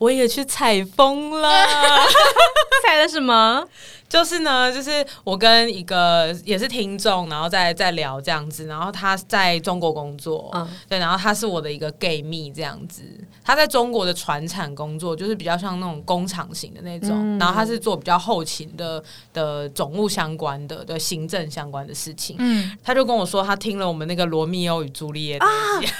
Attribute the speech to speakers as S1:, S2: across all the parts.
S1: 我也去采风了，
S2: 采了什么？
S1: 就是呢，就是我跟一个也是听众，然后在在聊这样子，然后他在中国工作，嗯，对，然后他是我的一个 gay 蜜这样子，他在中国的船产工作，就是比较像那种工厂型的那种，嗯、然后他是做比较后勤的的总务相关的的行政相关的事情，嗯，他就跟我说他听了我们那个罗密欧与朱丽叶那集，啊、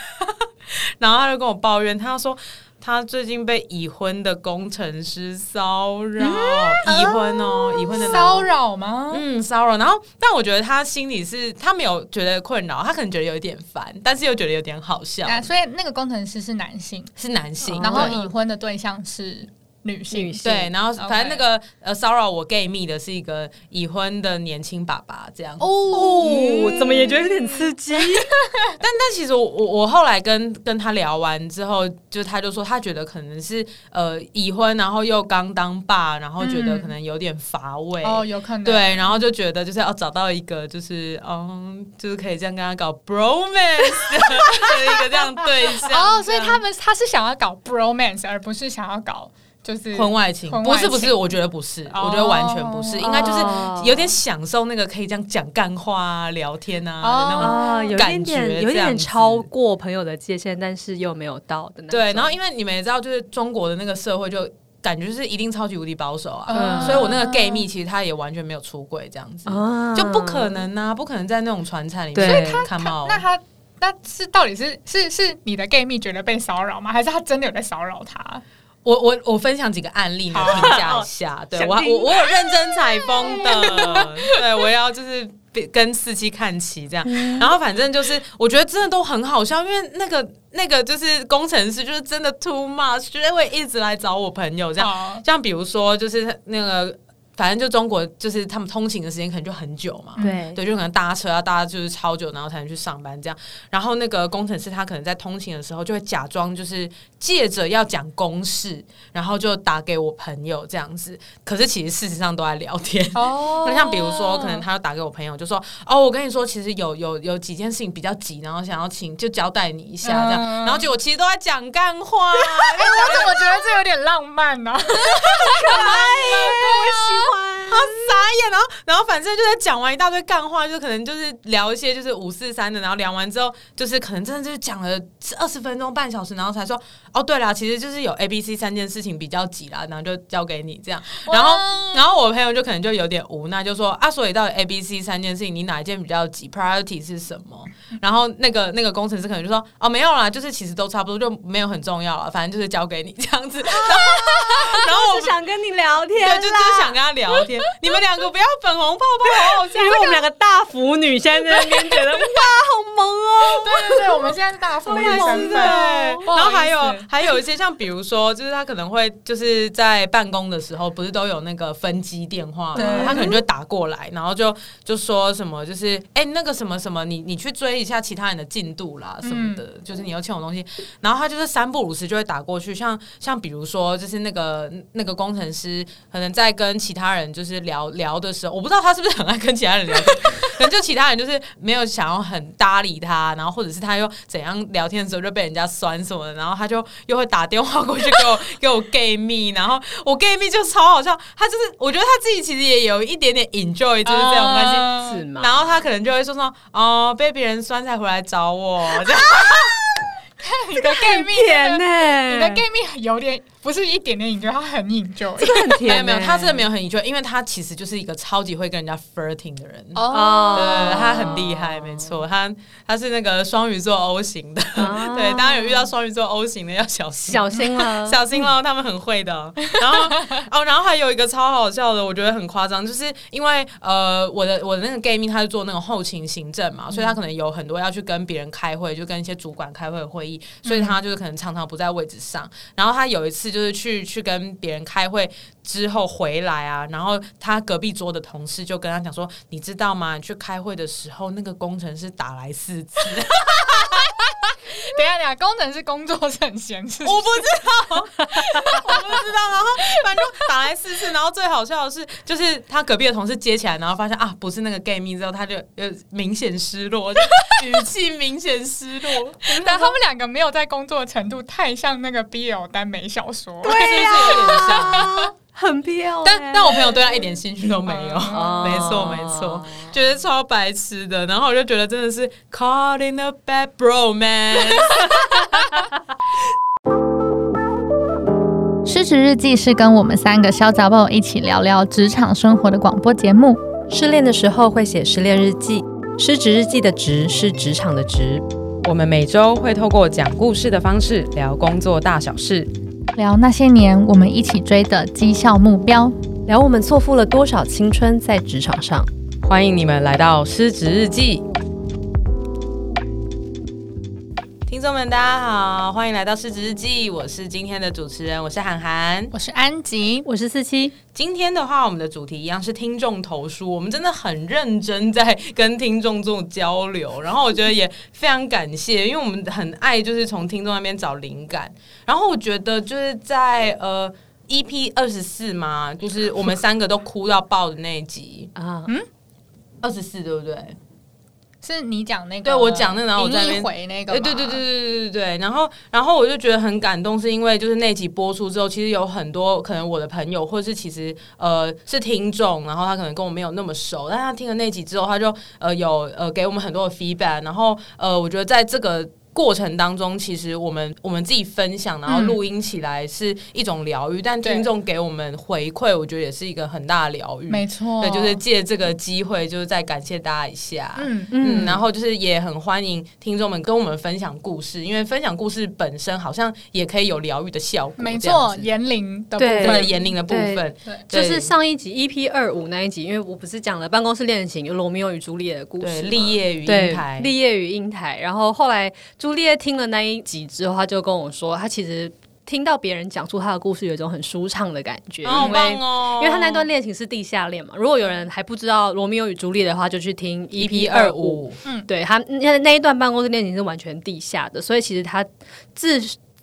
S1: 然后他就跟我抱怨，他说。他最近被已婚的工程师骚扰，已婚哦，已婚的
S2: 骚扰吗？
S1: 嗯，骚扰。然后，但我觉得他心里是，他没有觉得困扰，他可能觉得有一点烦，但是又觉得有点好笑。
S2: 啊，所以那个工程师是男性，
S1: 是男性，
S2: 然后已婚的对象是。女性，女性
S1: 对，然后反正那个.呃骚扰我 gay 蜜的是一个已婚的年轻爸爸，这样
S2: 哦，嗯、怎么也觉得有点刺激。
S1: 但但其实我我我后来跟跟他聊完之后，就他就说他觉得可能是呃已婚，然后又刚当爸，然后觉得可能有点乏味、嗯、
S2: 哦，有可能
S1: 对，然后就觉得就是要找到一个就是嗯，就是可以这样跟他搞 bromance 的 一个这样对象
S2: 哦，所以他们他是想要搞 bromance，而不是想要搞。就是
S1: 婚外情，不是不是，我觉得不是，我觉得完全不是，应该就是有点享受那个可以这样讲干话啊、聊天啊的那种感觉，
S3: 有点超过朋友的界限，但是又没有到的那种。
S1: 对，然后因为你们也知道，就是中国的那个社会，就感觉是一定超级无敌保守啊，所以我那个 gay 蜜其实他也完全没有出柜这样子，就不可能啊，不可能在那种传产里面看到。
S2: 那他那是到底是是是你的 gay 蜜觉得被骚扰吗？还是他真的有在骚扰他？
S1: 我我我分享几个案例，你评价一下。对我我我有认真采风的，对我要就是跟司机看齐这样。然后反正就是我觉得真的都很好笑，因为那个那个就是工程师就是真的 too much，就是会一直来找我朋友这样。像比如说就是那个。反正就中国，就是他们通勤的时间可能就很久嘛，对对，就可能搭车啊搭就是超久，然后才能去上班这样。然后那个工程师他可能在通勤的时候就会假装就是借着要讲公事，然后就打给我朋友这样子。可是其实事实上都在聊天。哦，那像比如说，可能他要打给我朋友，就说：“哦，我跟你说，其实有有有几件事情比较急，然后想要请就交代你一下这样。嗯”然后结果其实都在讲干话。
S2: 哎 我怎么觉得这有点浪漫呢？
S1: 傻眼，然后，然后反正就在讲完一大堆干话，就可能就是聊一些就是五四三的，然后聊完之后，就是可能真的就是讲了二十分钟半小时，然后才说哦，对了，其实就是有 A、B、C 三件事情比较急啦，然后就交给你这样，然后，然后我朋友就可能就有点无奈，就说啊，所以到底 A、B、C 三件事情，你哪一件比较急？Priority 是什么？然后那个那个工程师可能就说哦，没有啦，就是其实都差不多，就没有很重要了，反正就是交给你这样子。
S3: 然后我是想跟你聊天，
S1: 对，就就是想跟他聊天。你们两个不要粉红泡泡，好好笑。
S3: 因为我们两个大腐女现在在那边觉得哇，好萌哦。
S2: 对对对，我们现在是大腐女身份。
S1: 然后还有还有一些像比如说，就是他可能会就是在办公的时候，不是都有那个分机电话吗？他可能就会打过来，然后就就说什么，就是哎那个什么什么，你你去追一下其他人的进度啦什么的，就是你要欠我东西。然后他就是三不五时就会打过去，像像比如说就是那个那个工程师可能在跟其他人就是。就是聊聊的时候，我不知道他是不是很爱跟其他人聊天，可能就其他人就是没有想要很搭理他，然后或者是他又怎样聊天的时候就被人家酸什么的，然后他就又会打电话过去给我给我 gay 蜜，然后我 gay 蜜就超好笑，他就是我觉得他自己其实也有一点点 enjoy 就是这种关系？然后他可能就会说说哦，被别人酸才回来找我，这样
S2: 你的 gay 蜜呢？你的 gay 蜜有点。不是一点点 enjoy，他很 enjoy，
S3: 这个很甜。欸。
S1: 没有没有，他真的没有很 enjoy，因为他其实就是一个超级会跟人家 flirting 的人。哦，对，他很厉害，没错，他他是那个双鱼座 O 型的。哦、对，大家有遇到双鱼座 O 型的要小心，
S3: 小心了，
S1: 小心了，他们很会的。然后哦，然后还有一个超好笑的，我觉得很夸张，就是因为呃，我的我的那个 gay 蜜，他是做那种后勤行政嘛，所以他可能有很多要去跟别人开会，就跟一些主管开会会议，所以他就是可能常常不在位置上。然后他有一次。就是去去跟别人开会之后回来啊，然后他隔壁桌的同事就跟他讲说：“你知道吗？你去开会的时候，那个工程师打来四次。”
S2: 等下，等下，工程师工作是很闲，是
S1: 我不知道，我不知道。然后反正打来试试，然后最好笑的是，就是他隔壁的同事接起来，然后发现啊，不是那个 gay 蜜之后，他就呃明显失落，语气明显失落。
S2: 但他们两个没有在工作的程度太像那个 BL 耽美小说，
S3: 对呀、啊，有点像。很漂亮，
S1: 但但我朋友对他一点兴趣都没有，哦、没错没错，觉得超白痴的，然后我就觉得真的是 caught in a bad bromance。
S4: 失职日记是跟我们三个小杂宝一起聊聊职场生活的广播节目。
S5: 失恋的时候会写失恋日记，失职日记的职是职场的职。
S6: 我们每周会透过讲故事的方式聊工作大小事。
S4: 聊那些年我们一起追的绩效目标，
S5: 聊我们错付了多少青春在职场上。
S6: 欢迎你们来到失职日记。
S1: 听众们，大家好，欢迎来到市值日记。我是今天的主持人，我是涵涵，
S2: 我是安吉，
S3: 我是四七。
S1: 今天的话，我们的主题一样是听众投书，我们真的很认真在跟听众做交流。然后我觉得也非常感谢，因为我们很爱就是从听众那边找灵感。然后我觉得就是在呃 EP 二十四嘛，就是我们三个都哭到爆的那一集啊，嗯，二十四对不对？
S2: 是你讲那个，
S1: 对，我讲那，然后我再
S2: 回那
S1: 个。对对对对对对对，然后然后我就觉得很感动，是因为就是那集播出之后，其实有很多可能我的朋友，或者是其实呃是听众，然后他可能跟我没有那么熟，但他听了那集之后，他就呃有呃给我们很多的 feedback。然后呃我觉得在这个。过程当中，其实我们我们自己分享，然后录音起来是一种疗愈，嗯、但听众给我们回馈，我觉得也是一个很大的疗愈。
S2: 没错，
S1: 对，就是借这个机会，就是再感谢大家一下。嗯嗯，然后就是也很欢迎听众们跟我们分享故事，因为分享故事本身好像也可以有疗愈的效果。
S2: 没错，言灵的部分，
S1: 对言灵的部分，
S3: 就是上一集 EP 二五那一集，因为我不是讲了办公室恋情，有罗密欧与朱丽叶的故事，
S1: 立业与英台，
S3: 立业与英台，然后后来朱丽叶听了那。一集之后，他就跟我说，他其实听到别人讲述他的故事，有一种很舒畅的感觉，
S1: 哦、
S3: 因为、哦、因为他那段恋情是地下恋嘛。如果有人还不知道《罗密欧与朱丽叶》的话，就去听 EP 二五。嗯，对他那那一段办公室恋情是完全地下的，所以其实他自。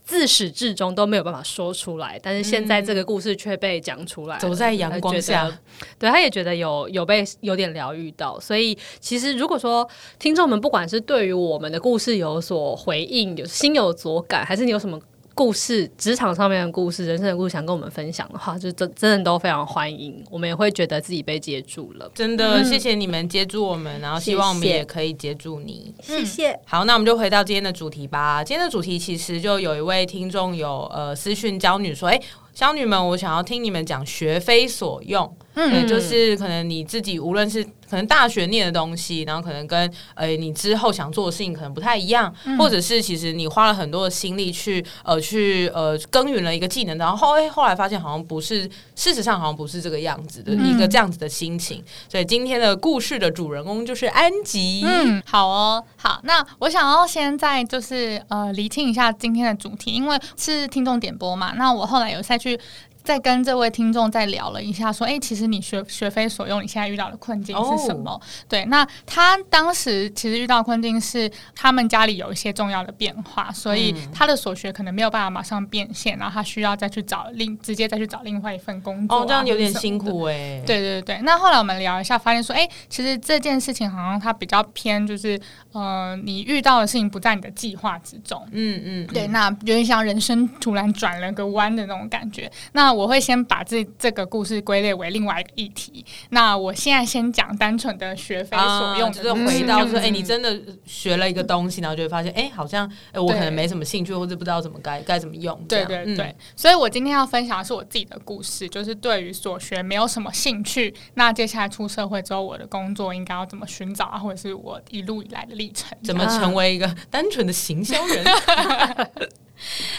S3: 自始至终都没有办法说出来，但是现在这个故事却被讲出来，
S1: 走在阳光下，
S3: 对，他也觉得有有被有点疗愈到。所以其实如果说听众们不管是对于我们的故事有所回应，有心有所感，还是你有什么。故事，职场上面的故事，人生的故事，想跟我们分享的话，就真真的都非常欢迎。我们也会觉得自己被接住了，
S1: 真的，谢谢你们接住我们，然后希望我们也可以接住你。
S3: 谢谢。
S1: 好，那我们就回到今天的主题吧。今天的主题其实就有一位听众有呃私讯娇女说，哎，娇女们，我想要听你们讲学非所用，嗯，就是可能你自己无论是。可能大学念的东西，然后可能跟呃你之后想做的事情可能不太一样，嗯、或者是其实你花了很多的心力去呃去呃耕耘了一个技能，然后后哎后来发现好像不是，事实上好像不是这个样子的、嗯、一个这样子的心情。所以今天的故事的主人公就是安吉。
S2: 嗯，好哦，好，那我想要先在就是呃厘清一下今天的主题，因为是听众点播嘛，那我后来有再去。再跟这位听众再聊了一下，说：“哎、欸，其实你学学非所用，你现在遇到的困境是什么？” oh. 对，那他当时其实遇到困境是他们家里有一些重要的变化，所以他的所学可能没有办法马上变现，然后他需要再去找另直接再去找另外一份工作、啊。哦，oh, 这样有点辛苦哎、欸。对对对，那后来我们聊一下，发现说：“哎、欸，其实这件事情好像它比较偏，就是呃，你遇到的事情不在你的计划之中。嗯”嗯嗯，对，那有点像人生突然转了个弯的那种感觉。那我会先把这这个故事归类为另外一个议题。那我现在先讲单纯的学非所用，
S1: 就是回到说，哎，你真的学了一个东西，然后就会发现，哎，好像哎，我可能没什么兴趣，或者不知道怎么该该怎么用。
S2: 对对对，所以我今天要分享的是我自己的故事，就是对于所学没有什么兴趣。那接下来出社会之后，我的工作应该要怎么寻找啊？或者是我一路以来的历程，
S1: 怎么成为一个单纯的行销人？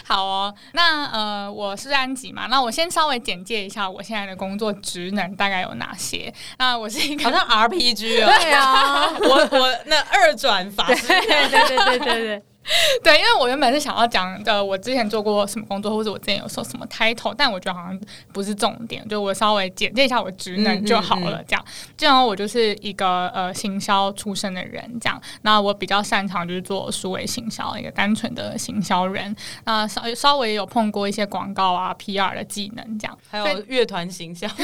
S2: 好哦，那呃，我是安吉嘛，那我先稍微简介一下我现在的工作职能大概有哪些。那我是一个
S1: 好像 RPG 哦，
S2: 对啊，
S1: 我我那二转法
S3: 师，对对对对对
S2: 对。因为我原本是想要讲的，我之前做过什么工作，或者我之前有说什么 title，但我觉得好像不是重点，就我稍微简介一下我职能就好了。这样，这样我就是一个呃行销出身的人，这样，那我比较擅长就是做数位行销，一个单纯的行销人，那稍稍微有碰过一些广告啊 PR 的技能，这样，
S1: 还有乐团行销，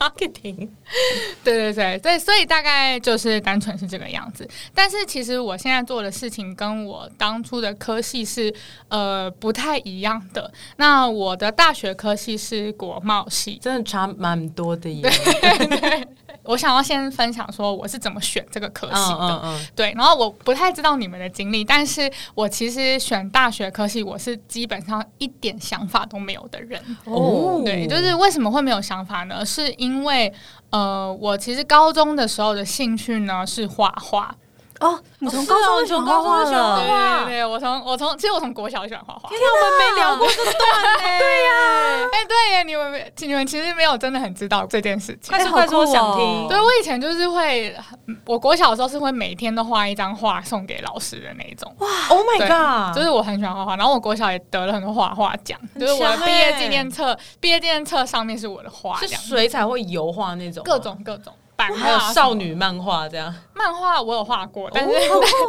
S1: marketing，
S2: 对对对对，所以大概就是单纯是这个样子。但是其实我现在做的事情跟我当初的科系是呃不太一样的。那我的大学科系是国贸系，
S1: 真的差蛮多的耶。
S2: 对对我想要先分享说我是怎么选这个科系的，嗯嗯嗯对。然后我不太知道你们的经历，但是我其实选大学科系，我是基本上一点想法都没有的人。哦，对，就是为什么会没有想法呢？是因为呃，我其实高中的时候的兴趣呢是画画。
S3: 哦，你从高中就画画了？
S2: 对对对，我从我从其实我从国小就喜欢画画。
S1: 天哪，我们没聊过这段 呢。
S2: 对呀，哎，对呀，你们你们其实没有真的很知道这件事情。
S1: 快说快说，我想听。
S2: 对，我以前就是会，我国小的时候是会每天都画一张画送给老师的那一种。
S1: 哇，Oh my god！
S2: 就是我很喜欢画画，然后我国小也得了很多画画奖，就是我的毕业纪念册，毕业纪念册上面是我的画，
S1: 是水彩或油画那种，
S2: 各种各种。
S1: 还有少女漫画这样，
S2: 漫画我有画过，但是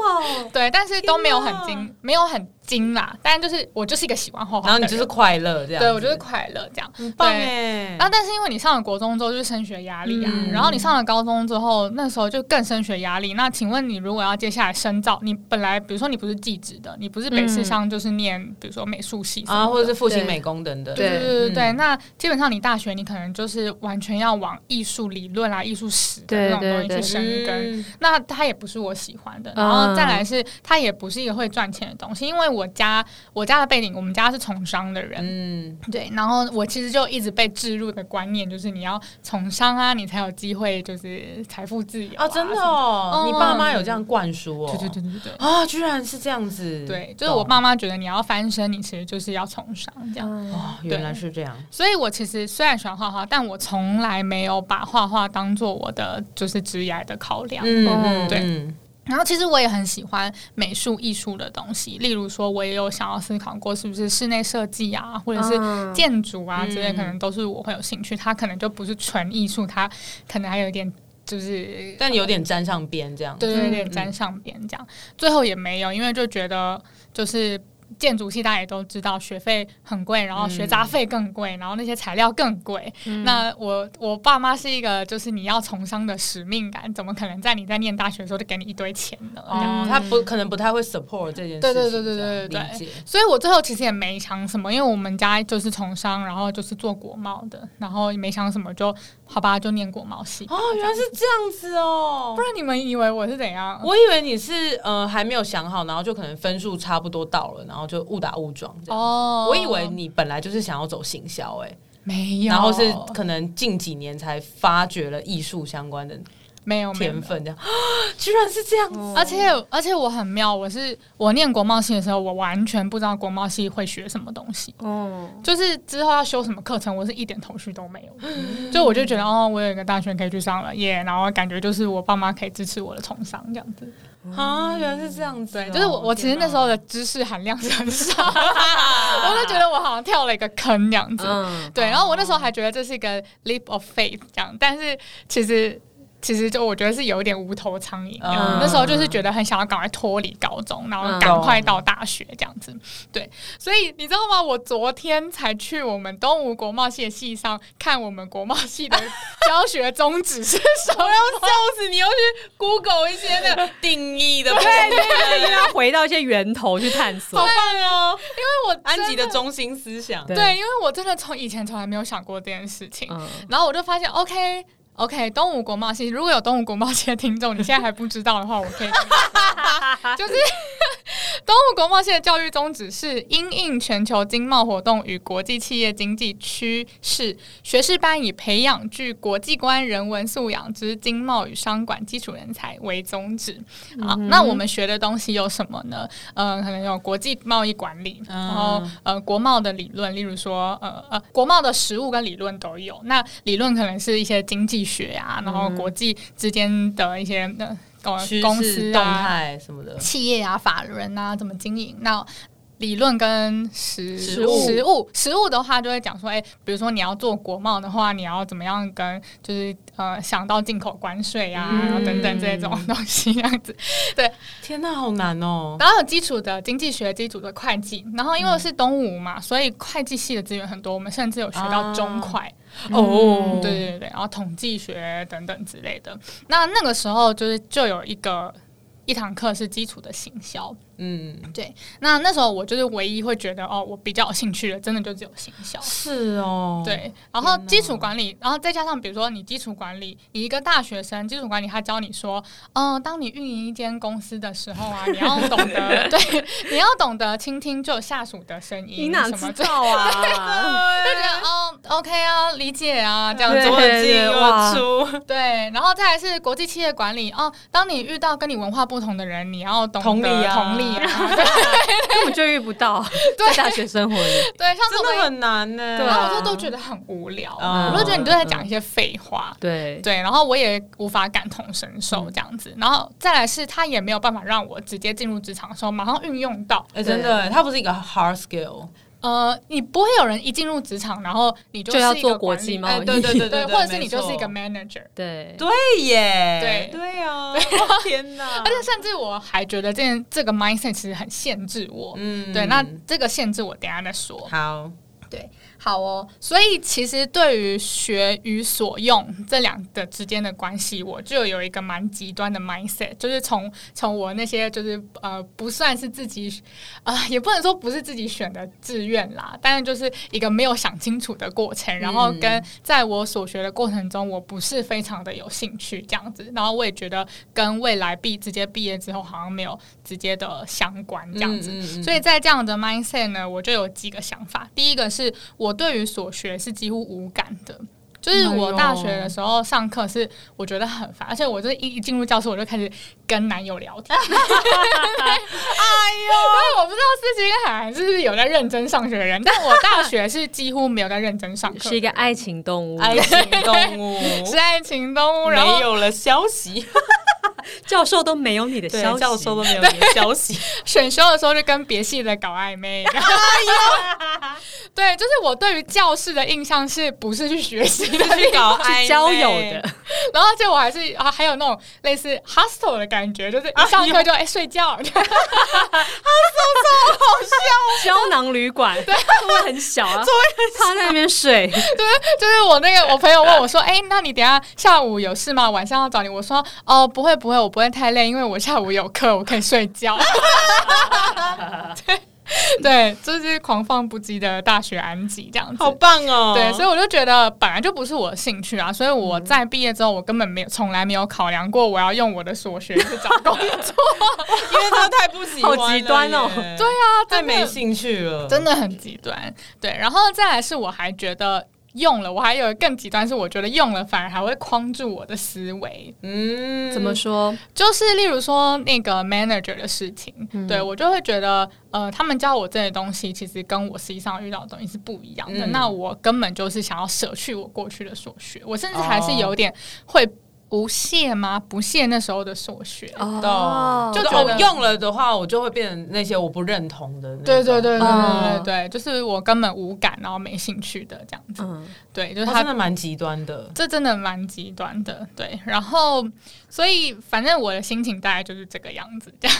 S2: 对，但是都没有很精，没有很。精啦，但就是我就是一个喜欢画画，
S1: 然后你就是快乐这样，
S2: 对我就是快乐这样，很棒哎。然后但是因为你上了国中之后就是升学压力啊，嗯、然后你上了高中之后，那时候就更升学压力。那请问你如果要接下来深造，你本来比如说你不是技职的，你不是北师商就是念、嗯、比如说美术系
S1: 啊，或者是复兴美工等等，
S2: 对对对对对。那基本上你大学你可能就是完全要往艺术理论啊、艺术史的那种东西去深耕，那它也不是我喜欢的。然后再来是它也不是一个会赚钱的东西，因为。我家我家的背景，我们家是从商的人，嗯，对。然后我其实就一直被置入的观念，就是你要从商啊，你才有机会就是财富自由啊，
S1: 啊真的哦，嗯、你爸妈有这样灌输哦？
S2: 对对对对对
S1: 啊，居然是这样子，
S2: 对，就是我爸妈觉得你要翻身，你其实就是要从商这样，
S1: 哦，原来是这样。
S2: 所以我其实虽然喜欢画画，但我从来没有把画画当做我的就是职业的考量，嗯，嗯对。嗯然后其实我也很喜欢美术艺术的东西，例如说，我也有想要思考过，是不是室内设计啊，或者是建筑啊之类，可能都是我会有兴趣。它可能就不是纯艺术，它可能还有一点就是，
S1: 但有点沾上边这样，
S2: 对，有点沾上边这样。最后也没有，因为就觉得就是。建筑系大家也都知道，学费很贵，然后学杂费更贵，然后那些材料更贵。嗯、那我我爸妈是一个，就是你要从商的使命感，怎么可能在你在念大学的时候就给你一堆钱呢？
S1: 哦、他不可能不太会 support 这件事情。对对对对对对对。
S2: 所以我最后其实也没想什么，因为我们家就是从商，然后就是做国贸的，然后也没想什么就，就好吧，就念国贸系。
S1: 哦，原来是这样子哦，
S2: 不然你们以为我是怎样？
S1: 我以为你是呃还没有想好，然后就可能分数差不多到了，然后。就误打误撞这样哦，我以为你本来就是想要走行销哎，
S2: 没有，
S1: 然后是可能近几年才发掘了艺术相关的没有天分这样，居然是这样子，
S2: 而且而且我很妙，我是我念国贸系的时候，我完全不知道国贸系会学什么东西。哦，就是之后要修什么课程，我是一点头绪都没有，就我就觉得哦，我有一个大学可以去上了耶，然后感觉就是我爸妈可以支持我的从商这样子。
S1: 啊，原来是这样子，
S2: 就是我我其实那时候的知识含量是很少，我就觉得我好像跳了一个坑这样子，对，然后我那时候还觉得这是一个 leap of faith 这样，但是其实。其实就我觉得是有一点无头苍蝇，嗯、那时候就是觉得很想要赶快脱离高中，然后赶快到大学这样子。嗯、对，所以你知道吗？我昨天才去我们东吴国贸系的系上看我们国贸系的教学宗旨是什么，
S1: 我要笑死你！要去 Google 一些那个定义的，对
S3: 对对，要回到一些源头去探索，
S1: 好棒哦！
S2: 因为我
S1: 安吉的中心思想，
S2: 对，因为我真的从以前从来没有想过这件事情，嗯、然后我就发现，OK。OK，东吴国贸系，如果有东吴国贸系的听众，你现在还不知道的话，我可以 就是 东吴国贸系的教育宗旨是因应全球经贸活动与国际企业经济趋势，学士班以培养具国际观、人文素养之经贸与商管基础人才为宗旨。好，那我们学的东西有什么呢？呃，可能有国际贸易管理，然后呃国贸的理论，例如说呃呃国贸的实务跟理论都有。那理论可能是一些经济学啊，然后国际之间的一些的。呃公司
S1: 动
S2: 啊、
S1: 态什么的
S2: 企业啊、法人啊怎么经营。那理论跟
S1: 实
S2: 实物，实物，的话就会讲说，哎、欸，比如说你要做国贸的话，你要怎么样跟就是呃想到进口关税啊，
S1: 嗯、
S2: 然后等等这种东西这样子。对，
S1: 天哪，好难哦。
S2: 然后有基础的经济学、基础的会计，然后因为是东吴嘛，所以会计系的资源很多，我们甚至有学到中会。
S1: 哦、嗯，
S2: 对对对，然后统计学等等之类的。那那个时候就是就有一个一堂课是基础的行销。嗯，对。那那时候我就是唯一会觉得哦，我比较有兴趣的，真的就只有行销。
S1: 是哦，
S2: 对。然后基础管理，然后再加上比如说你基础管理，你一个大学生基础管理，他教你说，嗯、呃，当你运营一间公司的时候啊，你要懂得 对，你要懂得倾听就下属的声音。
S3: 你哪知道啊？
S2: 就觉得哦，OK 啊，理解啊，这样子。
S1: 左进右出。
S2: 对，然后再来是国际企业管理哦，当你遇到跟你文化不同的人，你要懂得
S1: 同理啊，
S2: 同理。
S3: 根本就遇不到，在大学生活里，
S2: 对，像
S1: 真的很难呢。
S2: 然后我就都觉得很无聊，我就觉得你都在讲一些废话，
S3: 对
S2: 对，然后我也无法感同身受这样子。然后再来是，他也没有办法让我直接进入职场的时候马上运用到。
S1: 哎，真的，它不是一个 hard skill。
S2: 呃，你不会有人一进入职场，然后你就，
S3: 就要做国际贸易，
S2: 对对对 对，或者是你就是一个 manager，
S3: 对。
S1: 对耶，
S2: 对。
S1: 对啊，天哪！
S2: 而且甚至我还觉得这件这个 mindset 其实很限制我，
S1: 嗯，
S2: 对，那这个限制我等下再说。
S1: 好，
S2: 对。好哦，所以其实对于学与所用这两个之间的关系，我就有一个蛮极端的 mindset，就是从从我那些就是呃不算是自己啊、呃，也不能说不是自己选的志愿啦，但是就是一个没有想清楚的过程，然后跟在我所学的过程中，我不是非常的有兴趣这样子，然后我也觉得跟未来毕直接毕业之后好像没有直接的相关这样子，嗯嗯嗯，所以在这样的 mindset 呢，我就有几个想法，第一个是我。对于所学是几乎无感的，就是我大学的时候上课是我觉得很烦，而且我就一一进入教室我就开始跟男友聊天。哎呦，我不知道思琪跟海涵是不是有在认真上学的人，但我大学是几乎没有在认真上课，
S3: 是一个爱情动物，
S1: 爱情动物。
S2: 是爱情动物，然后
S1: 没有了消息。
S3: 教授都没有你的消息，
S1: 教授都没有你的消息。
S2: 选修的时候就跟别系的搞暧昧。哎、对，就是我对于教室的印象是不是去学习的，
S1: 去搞
S3: 交友的。
S2: 然后，而且我还是啊，还有那种类似 hostel 的感觉，就是一上课就哎、欸、睡觉。hostel 超好笑，
S3: 胶囊旅馆，对，座位很小啊，座位趴在那边睡。对，
S2: 就是我那个我朋友问我说：“哎、欸，那你等下下午有事吗？晚上要找你。”我说：“哦，不会，不会。”我不会太累，因为我下午有课，我可以睡觉。对对，就是狂放不羁的大学安吉这样子，
S1: 好棒哦！
S2: 对，所以我就觉得本来就不是我的兴趣啊，所以我在毕业之后，我根本没有从来没有考量过我要用我的所学去找工作，
S1: 因为他太不喜欢，
S3: 好极端哦。
S2: 对啊，
S1: 太没兴趣了，
S2: 真的很极端。对，然后再来是我还觉得。用了，我还有更极端，是我觉得用了反而还会框住我的思维。
S3: 嗯，怎么说？
S2: 就是例如说那个 manager 的事情，嗯、对我就会觉得，呃，他们教我这些东西，其实跟我实际上遇到的东西是不一样的。嗯、那我根本就是想要舍去我过去的所学，我甚至还是有点会。不屑吗？不屑那时候的所学
S1: 哦，就觉得用了的话，我就会变成那些我不认同的。
S2: 对对对对对对，就是我根本无感，然后没兴趣的这样子。嗯，对，就是他
S1: 真的蛮极端的，
S2: 这真的蛮极端的。对，然后所以反正我的心情大概就是这个样子，这样。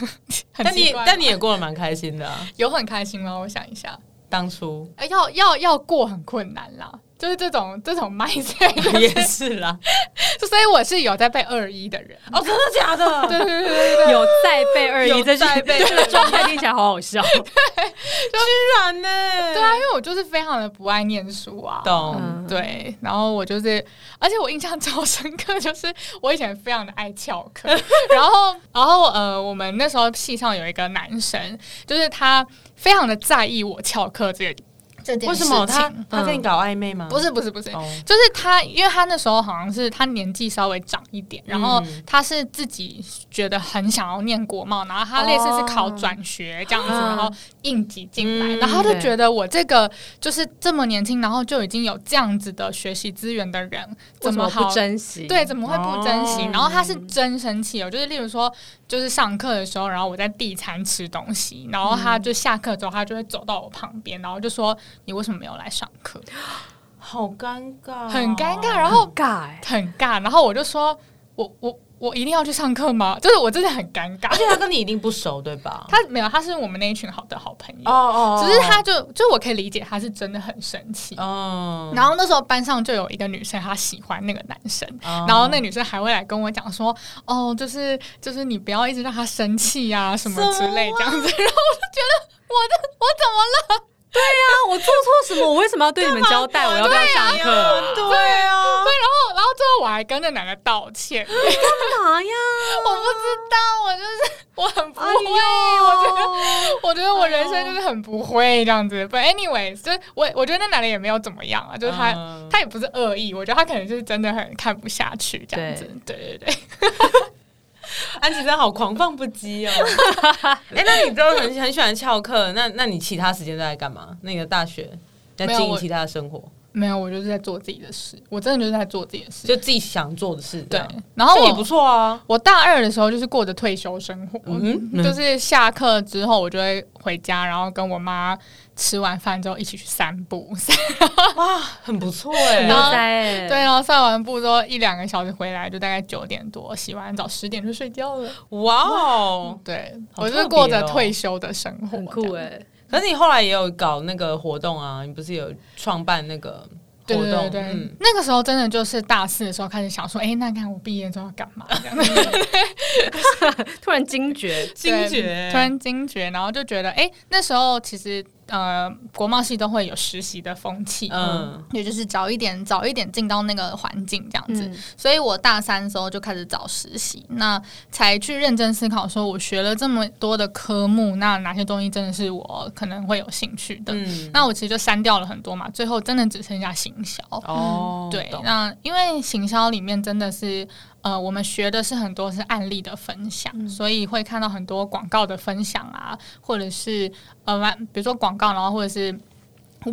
S1: 但你但你也过得蛮开心的，
S2: 有很开心吗？我想一下，
S1: 当初
S2: 哎，要要要过很困难啦。就是这种这种 mindset
S1: 也是啦，
S2: 所以我是有在背二一的人
S1: 哦，真的假的？
S2: 对对对对对，
S3: 有在背二一，在背这个状态听起来好好笑，对，
S1: 居然呢？
S2: 对啊，因为我就是非常的不爱念书啊，
S1: 懂？
S2: 对，然后我就是，而且我印象超深刻，就是我以前非常的爱翘课，然后然后呃，我们那时候系上有一个男生，就是他非常的在意我翘课这个。这件事情。
S1: 为什么他他跟你搞暧昧吗？
S2: 不是不是不是，
S1: 哦
S2: 就是他，因为他那时候好像是他年纪稍微长一点，然后他是自己觉得很想要念国贸，然后他类似是考转学这样子，
S1: 哦
S2: 然后应急进来，
S1: 嗯
S2: 然后他就觉得我这个就是这么年轻，然后就已经有这样子的学习资源的人，怎
S3: 么不珍惜？
S2: 对，怎么会不珍惜？
S1: 哦
S2: 然后他是真生气哦，就是例如说，就是上课的时候，然后我在地餐吃东西，然后他就下课之后，他就会走到我旁边，然后就说：“你为什么没有来上课？”
S1: 好尴尬，
S2: 很尴尬，然后
S3: 尬欸
S2: 很尬，然后我就说：“我我我一定要去上课吗？”就是我真的很尴尬，
S1: 而且他跟你一定不熟，对吧？
S2: 他没有，他是我们那一群好的好朋友，
S1: 哦哦，
S2: 只是他就就我可以理解他是真的很生气。
S1: 哦，
S2: 然后那时候班上就有一个女生，她喜欢那个男生，
S1: 哦
S2: 然后那女生还会来跟我讲说：“哦，就是就是你不要一直让他生气呀，什么之类这样子。” 然后我就觉得我的我怎么了？
S3: 啊，我做错什么？我为什么要对你们交代？我要不要上课啊？
S1: 对啊，
S2: 对，然后然后最后我还跟那男的道歉。
S3: 干嘛呀？
S2: 我不知道，我就是我很不会，
S3: 哎
S2: 我觉得我觉得我人生就是很不会这样子。But anyways，就是我我觉得那男的也没有怎么样啊，就是他、
S1: 嗯
S2: 他也不是恶意，我觉得他可能就是真的很看不下去这样子。对对对，
S1: 安吉真的好狂放不羁哦。哎，那你都很很喜欢翘课，那那你其他时间都在干嘛？那个大学在经营其他的生活，
S2: 没有，我就是在做自己的事，我真的就是在做自己的事。
S1: 就自己想做的事，
S2: 对，然后我
S1: 也不错啊。
S2: 我大二的时候就是过着退休生活，
S1: 嗯
S2: 就是下课之后我就会回家，然后跟我妈吃完饭之后一起去散步。
S1: 哇，很不错 哎
S2: 对，然后散完步之后一两个小时回来，就大概九点多，洗完澡十点就睡觉了。
S1: 哇哦！
S2: 对，
S1: 好
S2: 我就是过着退休的生活，
S3: 很酷哎、
S1: 可是你后来也有搞那个活动啊，你不是有创办那
S2: 个
S1: 活动？
S2: 对对。对，
S1: 嗯，
S2: 那个时候真的就是大四的时候开始想说，哎，那看我毕业之后要干嘛？这样子。
S3: 突然惊觉，
S1: 惊觉，
S2: 突然惊觉，然后就觉得，哎，那时候其实呃，国贸系都会有实习的风气，
S1: 嗯，
S2: 也就是早一点早一点进到那个环境这样子。
S3: 嗯
S2: 所以我大三的时候就开始找实习，那才去认真思考，说我学了这么多的科目，那哪些东西真的是我可能会有兴趣的？
S1: 嗯
S2: 那我其实就删掉了很多嘛，最后真的只剩下行销。
S1: 哦，对，
S2: 那因为行销里面真的是，呃，我们学的是很多是案例的分享，
S1: 嗯。
S2: 所以会看到很多广告的分享啊，或者是呃，比如说广告，然后或者是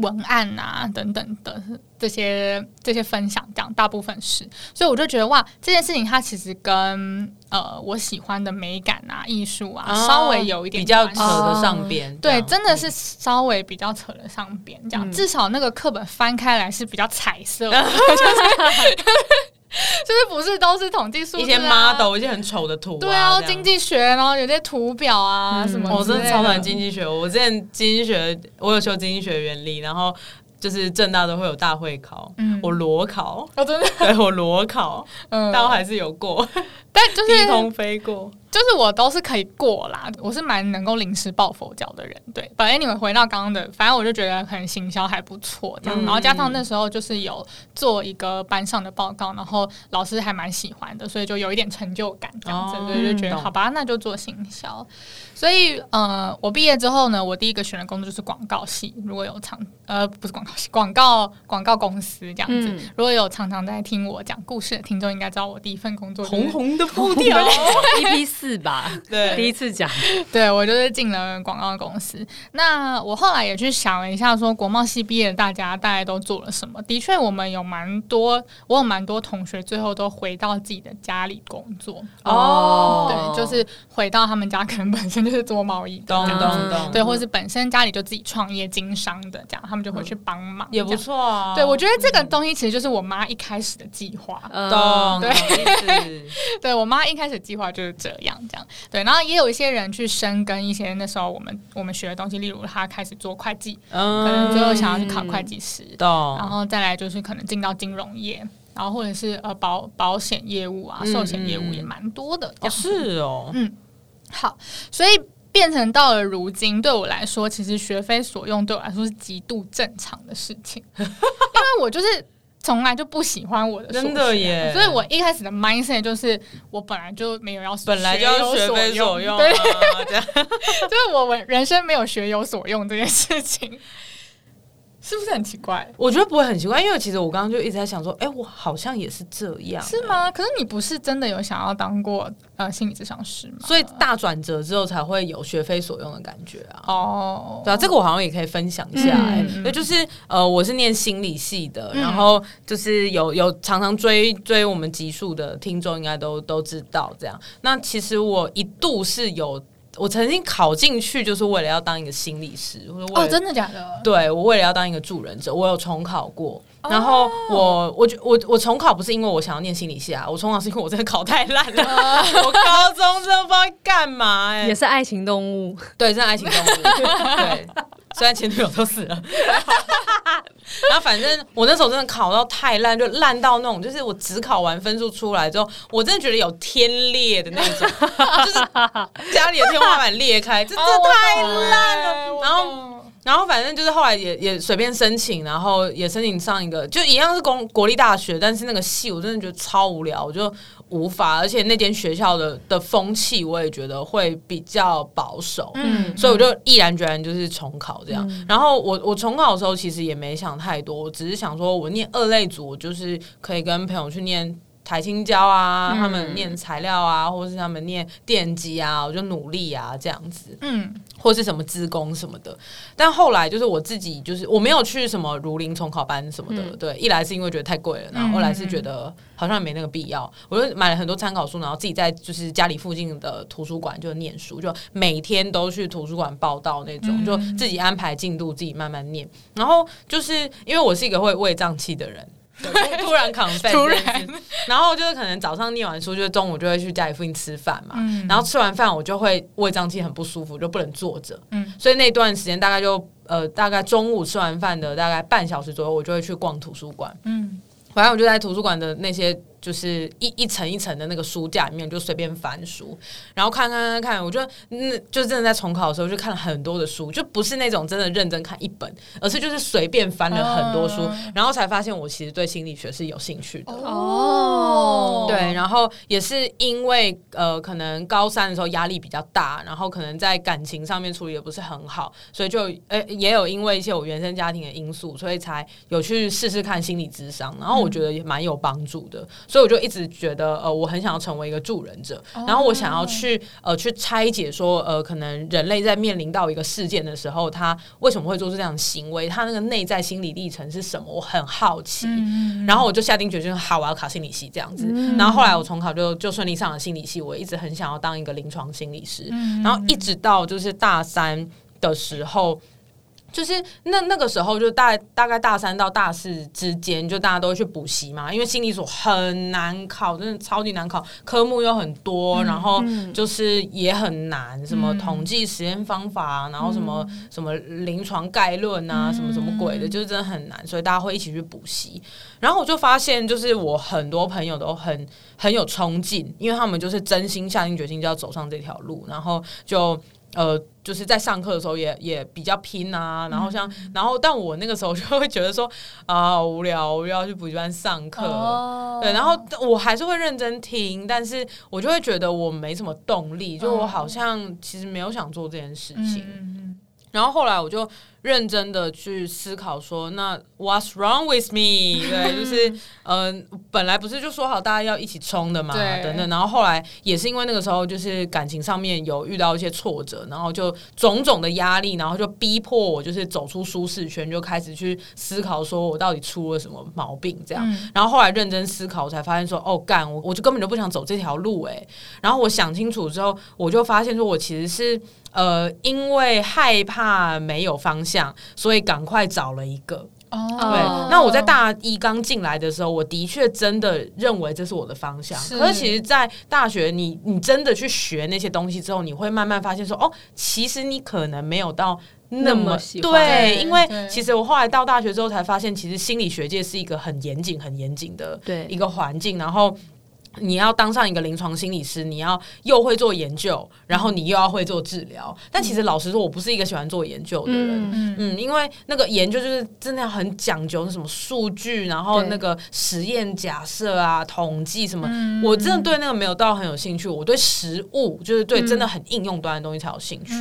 S2: 文案啊等等的这些这些分享，这样大部分是，所以我就觉得哇，这件事情它其实跟呃我喜欢的美感啊、艺术啊、
S1: 哦
S2: 稍微有一点
S1: 比
S2: 较
S1: 扯得上边，对，
S2: 真的是稍微比较扯得上边，这样、
S1: 嗯。
S2: 至少那个课本翻开来是比较彩色的，就是 就是不是都是统计数字、啊、
S1: 一些 model 一些很丑的图啊，
S2: 对啊，经济学，然后有些图表啊、
S3: 嗯
S2: 什么的，
S1: 我真的超喜欢经济学。我之前经济学，我有修经济学原理，然后就是政大都会有大会考，
S2: 嗯。
S1: 我裸考，
S2: 我真的，
S1: 对我裸考，
S2: 嗯，
S1: 但我还是有过，
S2: 但就是
S1: 低空飞过。
S2: 就是我都是可以过啦，我是蛮能够临时抱佛脚的人，对。反正你们回到刚刚的，反正我就觉得可能行销还不错，这样。
S1: 嗯
S2: 然后加上那时候就是有做一个班上的报告，然后老师还蛮喜欢的，所以就有一点成就感，这样子，
S1: 哦
S2: 所以就觉得
S1: 懂
S2: 好吧，那就做行销。所以呃，我毕业之后呢，我第一个选的工作就是广告系。如果有常呃不是广告系，广告 广告公司这样子。
S3: 嗯
S2: 如果有常常在听我讲故事的听众，应该知道我第一份工作就是
S1: 红红的布
S3: 条 吧，
S1: 对
S3: 第一次讲，
S2: 对我就是进了广告公司。那我后来也去想了一下，说国贸系毕业的大家大概都做了什么？的确，我们有蛮多，我有蛮多同学最后都回到自己的家里工作。
S1: 哦
S2: 对，就是回到他们家，可能本身就是做贸易的，对，或是本身家里就自己创业经商的，这样他们就回去帮忙，
S1: 也不。错啊。
S2: 对，我觉得这个东西其实就是我妈一开始的计划。
S3: 嗯
S1: 懂，对。
S2: 对我妈一开始计划就是这样，这样对，然后也有一些人去深耕一些那时候我们我们学的东西，例如他开始做会计，
S1: 嗯，
S2: 可能最后想要去考会计师，
S1: 懂，
S2: 然后再来就是可能进到金融业，然后或者是呃保保险业务啊、
S1: 嗯
S2: 寿险业务也蛮多的。
S1: 是哦，
S2: 好，所以变成到了如今，对我来说，其实学非所用对我来说是极度正常的事情，因为我就是。从来就不喜欢我的
S1: 真的耶。
S2: 所以我一开始的 mindset 就是我本来就没有要
S1: 本来就要学非所用啊，对，
S2: 就是我人生没有学有所用这件事情。是不是很奇怪？
S1: 我觉得不会很奇怪，因为其实我刚刚就一直在想说，哎、欸，我好像也是这样、欸，
S2: 是吗？可是你不是真的有想要当过呃心理咨商师吗？
S1: 所以大转折之后才会有学非所用的感觉啊。
S2: 哦，
S1: 对啊，这个我好像也可以分享一下、欸。哎、嗯，对，就是呃，我是念心理系的，嗯、然后就是有有常常追追我们集数的听众应该都都知道这样。那其实我一度是有。我曾经考进去，就是为了要当一个心理师。
S2: 哦，真的假的？
S1: 对，我为了要当一个助人者，我有重考过。哦、然后我，我觉我我重考不是因为我想要念心理系啊，我重考是因为我真的考太烂了。哦、我高中真的不知道干嘛哎、欸，
S3: 也是爱情动物，
S1: 对，是爱情动物，对。虽然前女友都死了，然后反正我那时候真的考到太烂，就烂到那种，就是我只考完分数出来之后，我真的觉得有天裂的那种，就是家里的天花板裂开，这这太烂了。然后，然后反正就是后来也也随便申请，然后也申请上一个，就一样是公国立大学，但是那个系我真的觉得超无聊，我就。无法，而且那间学校的的风气，我也觉得会比较保守，嗯，所以我就毅然决然就是重考这样。嗯、然后我我重考的时候，其实也没想太多，我只是想说我念二类组，我就是可以跟朋友去念台青交啊，嗯、他们念材料啊，或者是他们念电机啊，我就努力啊这样子，嗯。或是什么资工什么的，但后来就是我自己，就是我没有去什么如林重考班什么的。嗯、对，一来是因为觉得太贵了，然后二来是觉得好像没那个必要。嗯、我就买了很多参考书，然后自己在就是家里附近的图书馆就念书，就每天都去图书馆报道那种，嗯、就自己安排进度，自己慢慢念。然后就是因为我是一个会胃胀气的人。突然 confess 突然，然后就是可能早上念完书，就是中午就会去家里附近吃饭嘛，嗯、然后吃完饭我就会胃胀气很不舒服，就不能坐着，嗯、所以那段时间大概就呃大概中午吃完饭的大概半小时左右，我就会去逛图书馆，嗯，反正我就在图书馆的那些。就是一一层一层的那个书架里面，就随便翻书，然后看看看看，我觉得那就真的在重考的时候就看了很多的书，就不是那种真的认真看一本，而是就是随便翻了很多书，然后才发现我其实对心理学是有兴趣的哦。对，然后也是因为呃，可能高三的时候压力比较大，然后可能在感情上面处理的不是很好，所以就呃也有因为一些我原生家庭的因素，所以才有去试试看心理智商，然后我觉得也蛮有帮助的。所以我就一直觉得，呃，我很想要成为一个助人者，oh. 然后我想要去，呃，去拆解说，呃，可能人类在面临到一个事件的时候，他为什么会做出这样的行为？他那个内在心理历程是什么？我很好奇。Mm. 然后我就下定决心，好，我要考心理系这样子。Mm. 然后后来我重考就就顺利上了心理系。我一直很想要当一个临床心理师，mm. 然后一直到就是大三的时候。就是那那个时候，就大大概大三到大四之间，就大家都会去补习嘛，因为心理所很难考，真的超级难考，科目又很多，嗯、然后就是也很难，嗯、什么统计实验方法，然后什么、嗯、什么临床概论啊，嗯、什么什么鬼的，就是真的很难，所以大家会一起去补习。然后我就发现，就是我很多朋友都很很有冲劲，因为他们就是真心下定决心就要走上这条路，然后就。呃，就是在上课的时候也也比较拼啊，然后像，嗯、然后但我那个时候就会觉得说啊，好无聊，我又要去补习班上课，哦、对，然后我还是会认真听，但是我就会觉得我没什么动力，就我好像其实没有想做这件事情，嗯、然后后来我就。认真的去思考说，那 What's wrong with me？对，就是嗯、呃，本来不是就说好大家要一起冲的嘛，对等等。然后后来也是因为那个时候就是感情上面有遇到一些挫折，然后就种种的压力，然后就逼迫我就是走出舒适圈，就开始去思考说我到底出了什么毛病这样。嗯、然后后来认真思考，我才发现说哦干，我我就根本就不想走这条路哎。然后我想清楚之后，我就发现说我其实是。呃，因为害怕没有方向，所以赶快找了一个。哦，对。那我在大一刚进来的时候，我的确真的认为这是我的方向。是。可是其实，在大学你你真的去学那些东西之后，你会慢慢发现说，哦，其实你可能没有到那么。对，因为其实我后来到大学之后才发现，其实心理学界是一个很严谨、很严谨的对一个环境，然后。你要当上一个临床心理师，你要又会做研究，然后你又要会做治疗。但其实老实说，我不是一个喜欢做研究的人，嗯，嗯，因为那个研究就是真的很讲究什么数据，然后那个实验假设啊、统计什么，我真的对那个没有到很有兴趣。我对实物，就是对真的很应用端的东西才有兴趣。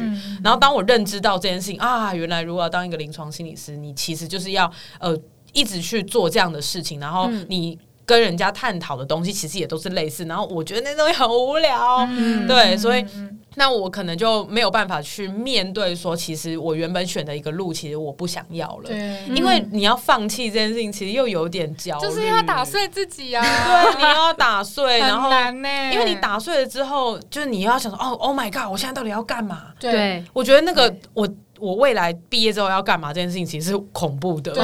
S1: 然后当我认知到这件事情啊，原来如果要当一个临床心理师，你其实就是要呃一直去做这样的事情，然后你。跟人家探讨的东西其实也都是类似，然后我觉得那东西很无聊，嗯、对，所以、嗯、那我可能就没有办法去面对说，其实我原本选的一个路，其实我不想要了，对，因为你要放弃这件事情，其实又有点焦虑，
S2: 就是要打碎自己啊，
S1: 对，你要打碎，然后
S2: 很难欸，
S1: 因为你打碎了之后，就是你要想说，哦，Oh my God，我现在到底要干嘛？
S2: 对，
S1: 我觉得那个我我未来毕业之后要干嘛这件事情，其实是恐怖的。对。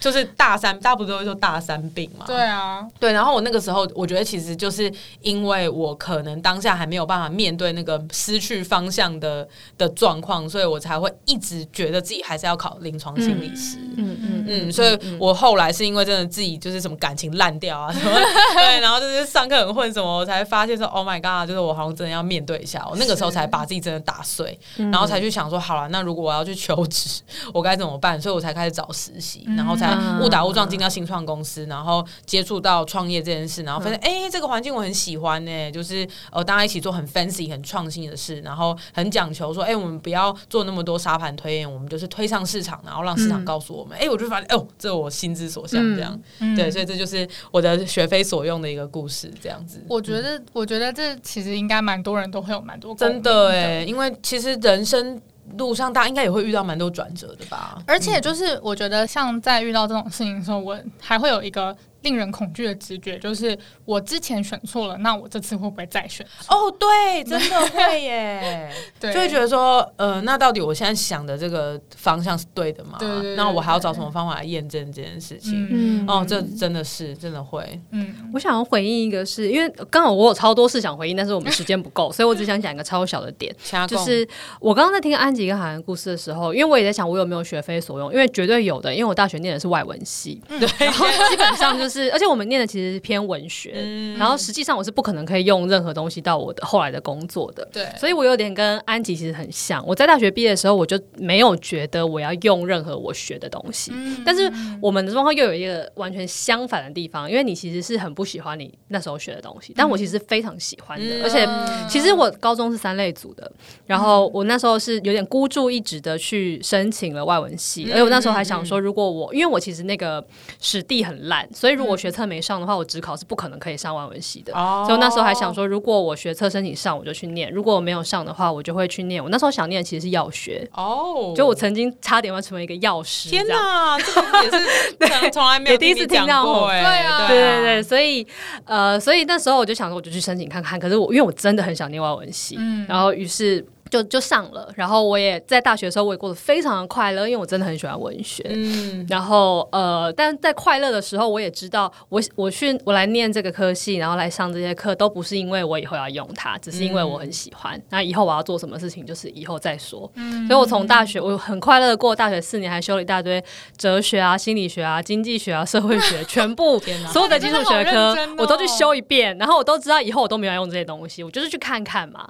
S1: 就是大三，大家不都会说大三病嘛？
S2: 对啊，
S1: 对。然后我那个时候，我觉得其实就是因为我可能当下还没有办法面对那个失去方向的的状况，所以我才会一直觉得自己还是要考临床心理师。嗯嗯嗯，嗯。所以我后来是因为真的自己就是什么感情烂掉啊什么，对，然后就是上课很混什么，我才发现说 Oh my God，就是我好像真的要面对一下。我那个时候才把自己真的打碎，然后才去想说，好了，那如果我要去求职，我该怎么办？所以我才开始找实习，然后才。误打误撞进到新创公司，然后接触到创业这件事，然后发现哎、欸，这个环境我很喜欢呢、欸，就是呃，大家一起做很 fancy、很创新的事，然后很讲求说，哎、欸，我们不要做那么多沙盘推演，我们就是推上市场，然后让市场告诉我们，哎、我就发现，哦，这我心之所向，这样，嗯、对，所以这就是我的学非所用的一个故事，这样子。
S2: 我觉得，我觉得这其实应该蛮多人都会有蛮多
S1: 真的哎、欸，因为其实人生。路上，大家应该也会遇到蛮多转折的吧？
S2: 而且，就是我觉得，像在遇到这种事情的时候，我还会有一个。令人恐惧的直觉就是，我之前选错了，那我这次会不会再选？
S1: 哦，对，真的会耶，对，就会觉得说，呃，那到底我现在想的这个方向是对的吗？那我还要找什么方法来验证这件事情？嗯，哦，这真的是真的会。
S3: 嗯，我想要回应一个是，是因为刚好我有超多事想回应，但是我们时间不够，所以我只想讲一个超小的点，就是我刚刚在听安吉跟海涵故事的时候，因为我也在想，我有没有学非所用？因为绝对有的，因为我大学念的是外文系，对，然后基本上就是。是，而且我们念的其实是偏文学，嗯、然后实际上我是不可能可以用任何东西到我的后来的工作的，
S2: 对，
S3: 所以我有点跟安吉其实很像。我在大学毕业的时候，我就没有觉得我要用任何我学的东西，嗯、但是我们的状况又有一个完全相反的地方，因为你其实是很不喜欢你那时候学的东西，但我其实非常喜欢的，嗯、而且其实我高中是三类组的，然后我那时候是有点孤注一掷的去申请了外文系，而且我那时候还想说，如果我因为我其实那个史地很烂，所以如果学测没上的话，我只考是不可能可以上外文系的。Oh. 所以那时候还想说，如果我学测申请上，我就去念；如果我没有上的话，我就会去念。我那时候想念其实是药学哦，oh. 就我曾经差点要成为一个药师。天哪，这个也是 从来没有第一次听到过哎。对啊，对对对，所以呃，所以那时候我就想说，我就去申请看看。可是我因为我真的很想念外文系，嗯，然后于是。就就上了，然后我也在大学的时候，我也过得非常的快乐，因为我真的很喜欢文学。嗯，然后呃，但在快乐的时候，我也知道我，我我去我来念这个科系，然后来上这些课，都不是因为我以后要用它，只是因为我很喜欢。嗯、那以后我要做什么事情，就是以后再说。嗯，所以我从大学我很快乐的过大学四年，还修了一大堆哲学啊、心理学啊、经济学啊、社会学，全部所有的基础学科我都去修一遍，然后我都知道以后我都没有用这些东西，我就是去看看嘛。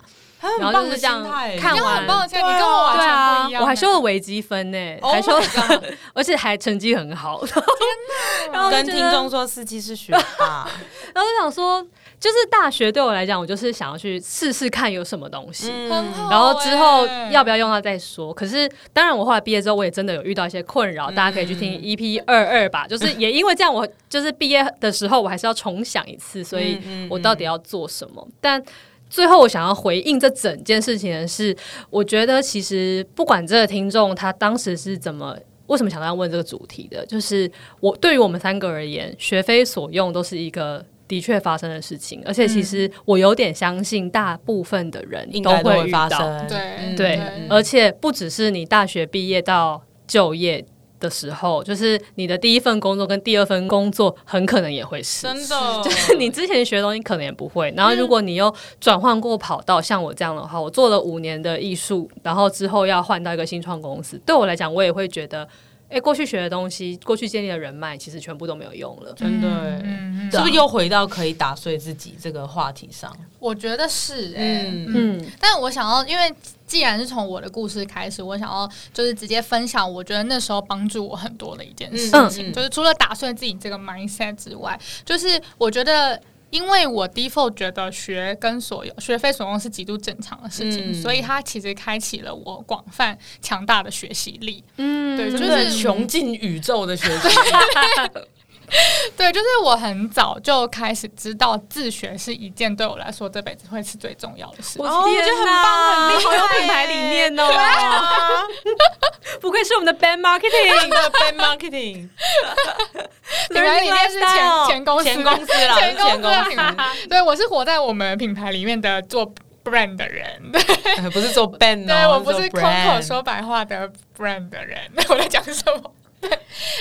S3: 然后就是这样看完，
S2: 你跟我完全不一样。对啊，
S3: 我还修了微积分呢，还修，而且还成绩很好。天
S1: 哪！然后跟听众说，司机是学霸。
S3: 然后就想说，就是大学对我来讲，我就是想要去试试看有什么东西，然后之后要不要用它再说。可是当然，我后来毕业之后，我也真的有遇到一些困扰，大家可以去听 EP 二二吧。就是也因为这样，我就是毕业的时候，我还是要重想一次，所以我到底要做什么？但最后，我想要回应这整件事情的是，我觉得其实不管这个听众他当时是怎么、为什么想要问这个主题的，就是我对于我们三个而言，学非所用都是一个的确发生的事情，而且其实我有点相信大部分的人都会遇到，对对，而且不只是你大学毕业到就业。的时候，就是你的第一份工作跟第二份工作很可能也会是
S1: 真的，
S3: 就是你之前学的东西可能也不会。然后，如果你又转换过跑道，像我这样的话，我做了五年的艺术，然后之后要换到一个新创公司，对我来讲，我也会觉得哎、欸，过去学的东西，过去建立的人脉，其实全部都没有用了。
S1: 真的、欸，嗯嗯、是不是又回到可以打碎自己这个话题上？
S2: 我觉得是、欸，嗯嗯。但我想要，因为既然是从我的故事开始，我想要就是直接分享，我觉得那时候帮助我很多的一件事情，嗯、就是除了打碎自己这个 mindset 之外，就是我觉得。因为我 default 觉得学跟所有学非所用是极度正常的事情，嗯、所以它其实开启了我广泛强大的学习力。嗯，对，就是
S1: 穷尽宇宙的学习力。
S2: 对，就是我很早就开始知道自学是一件对我来说这辈子会是最重要的事情。
S3: 我觉得很棒，很厉害，好有品牌理念哦！不愧是我们的 Band Marketing
S1: 的 Band Marketing，
S2: 品牌理念是前前公司
S1: 前公司啦，前公司
S2: 品牌。对，我是活在我们品牌里面的做 brand 的人，对，
S1: 不是做 band，
S2: 对我不是空口说白话的 brand 的人。我在讲什么？对，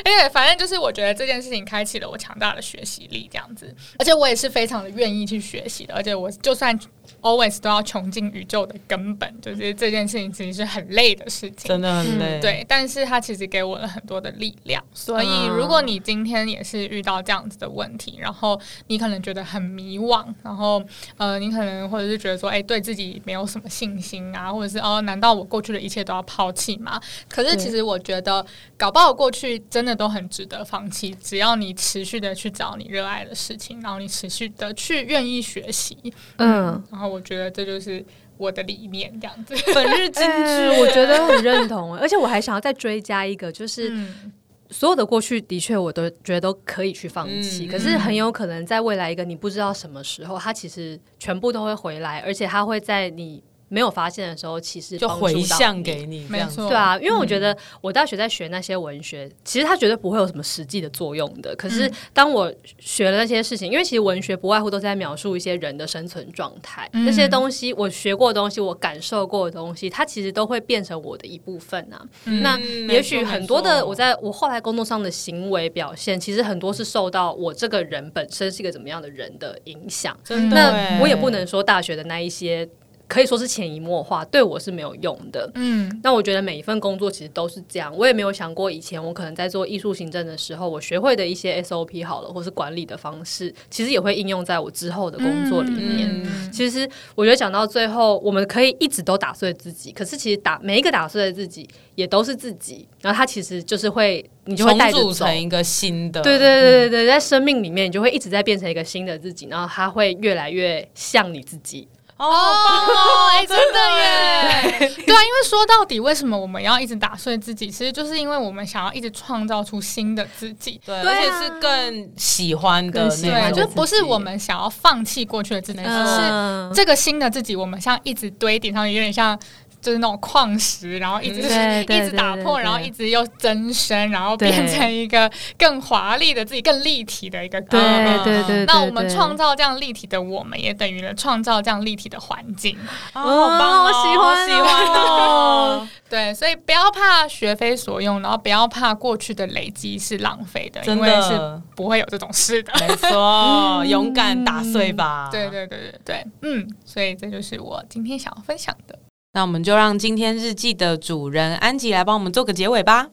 S2: 因为反正就是我觉得这件事情开启了我强大的学习力，这样子，而且我也是非常的愿意去学习的，而且我就算。Always 都要穷尽宇宙的根本，就是这件事情其实是很累的事情，
S1: 真的很累。
S2: 嗯、对，但是它其实给我了很多的力量。所以，如果你今天也是遇到这样子的问题，然后你可能觉得很迷惘，然后呃，你可能或者是觉得说，哎、欸，对自己没有什么信心啊，或者是哦，难道我过去的一切都要抛弃吗？可是，其实我觉得，搞不好过去真的都很值得放弃，只要你持续的去找你热爱的事情，然后你持续的去愿意学习，嗯，然后。我觉得这就是我的理念，这样子。
S1: 本日金句，
S3: 我觉得很认同。而且我还想要再追加一个，就是、嗯、所有的过去的确我都觉得都可以去放弃，嗯、可是很有可能在未来一个你不知道什么时候，它其实全部都会回来，而且它会在你。没有发现的时候，其实
S1: 就回向给你，
S2: 没错，
S3: 对啊，因为我觉得我大学在学那些文学，嗯、其实它绝对不会有什么实际的作用的。可是当我学了那些事情，因为其实文学不外乎都是在描述一些人的生存状态，嗯、那些东西我学过的东西，我感受过的东西，它其实都会变成我的一部分啊。嗯、那也许很多的我在我后来工作上的行为表现，其实很多是受到我这个人本身是一个怎么样的人的影响。
S1: 真的，
S3: 那我也不能说大学的那一些。可以说是潜移默化，对我是没有用的。嗯，那我觉得每一份工作其实都是这样。我也没有想过以前我可能在做艺术行政的时候，我学会的一些 SOP 好了，或是管理的方式，其实也会应用在我之后的工作里面。嗯、其实我觉得讲到最后，我们可以一直都打碎自己，可是其实打每一个打碎的自己也都是自己。然后它其实就是会，你就会带组
S1: 成一个新的。
S3: 对对对对对，在生命里面，你就会一直在变成一个新的自己，然后它会越来越像你自己。
S2: 哦，哦，哎，真的耶！对啊，因为说到底，为什么我们要一直打碎自己？其实就是因为我们想要一直创造出新的自己，
S1: 对，而且是更喜欢的那
S2: 种。就不是我们想要放弃过去的自己，是这个新的自己，我们像一直堆叠上，有点像。就是那种矿石，然后一直是一直打破，然后一直又增生，然后变成一个更华丽的自己，更立体的一
S3: 个。对对对。
S2: 那我们创造这样立体的我们，也等于了创造这样立体的环境。
S1: 哦，好棒，我喜欢，喜欢哦。
S2: 对，所以不要怕学非所用，然后不要怕过去的累积是浪费的，因为是不会有这种事的。
S1: 没错，勇敢打碎吧。
S2: 对对对对对，嗯，所以这就是我今天想要分享的。
S1: 那我们就让今天日记的主人安吉来帮我们做个结尾吧。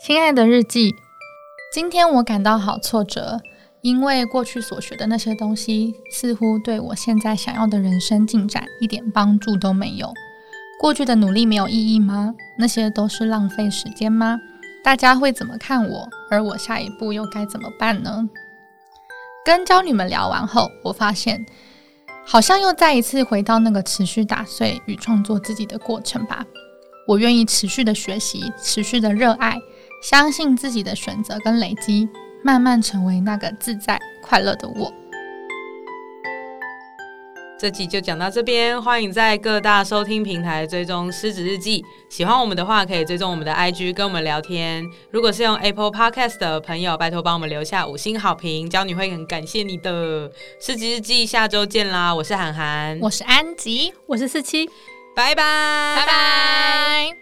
S4: 亲爱的日记，今天我感到好挫折，因为过去所学的那些东西，似乎对我现在想要的人生进展一点帮助都没有。过去的努力没有意义吗？那些都是浪费时间吗？大家会怎么看我？而我下一步又该怎么办呢？跟教女们聊完后，我发现。好像又再一次回到那个持续打碎与创作自己的过程吧。我愿意持续的学习，持续的热爱，相信自己的选择跟累积，慢慢成为那个自在快乐的我。
S1: 这集就讲到这边，欢迎在各大收听平台追踪《狮子日记》。喜欢我们的话，可以追踪我们的 IG 跟我们聊天。如果是用 Apple Podcast 的朋友，拜托帮我们留下五星好评，娇女会很感谢你的。《狮子日记》下周见啦！我是涵涵，
S2: 我是安吉，
S3: 我是四七，
S1: 拜拜，
S2: 拜拜。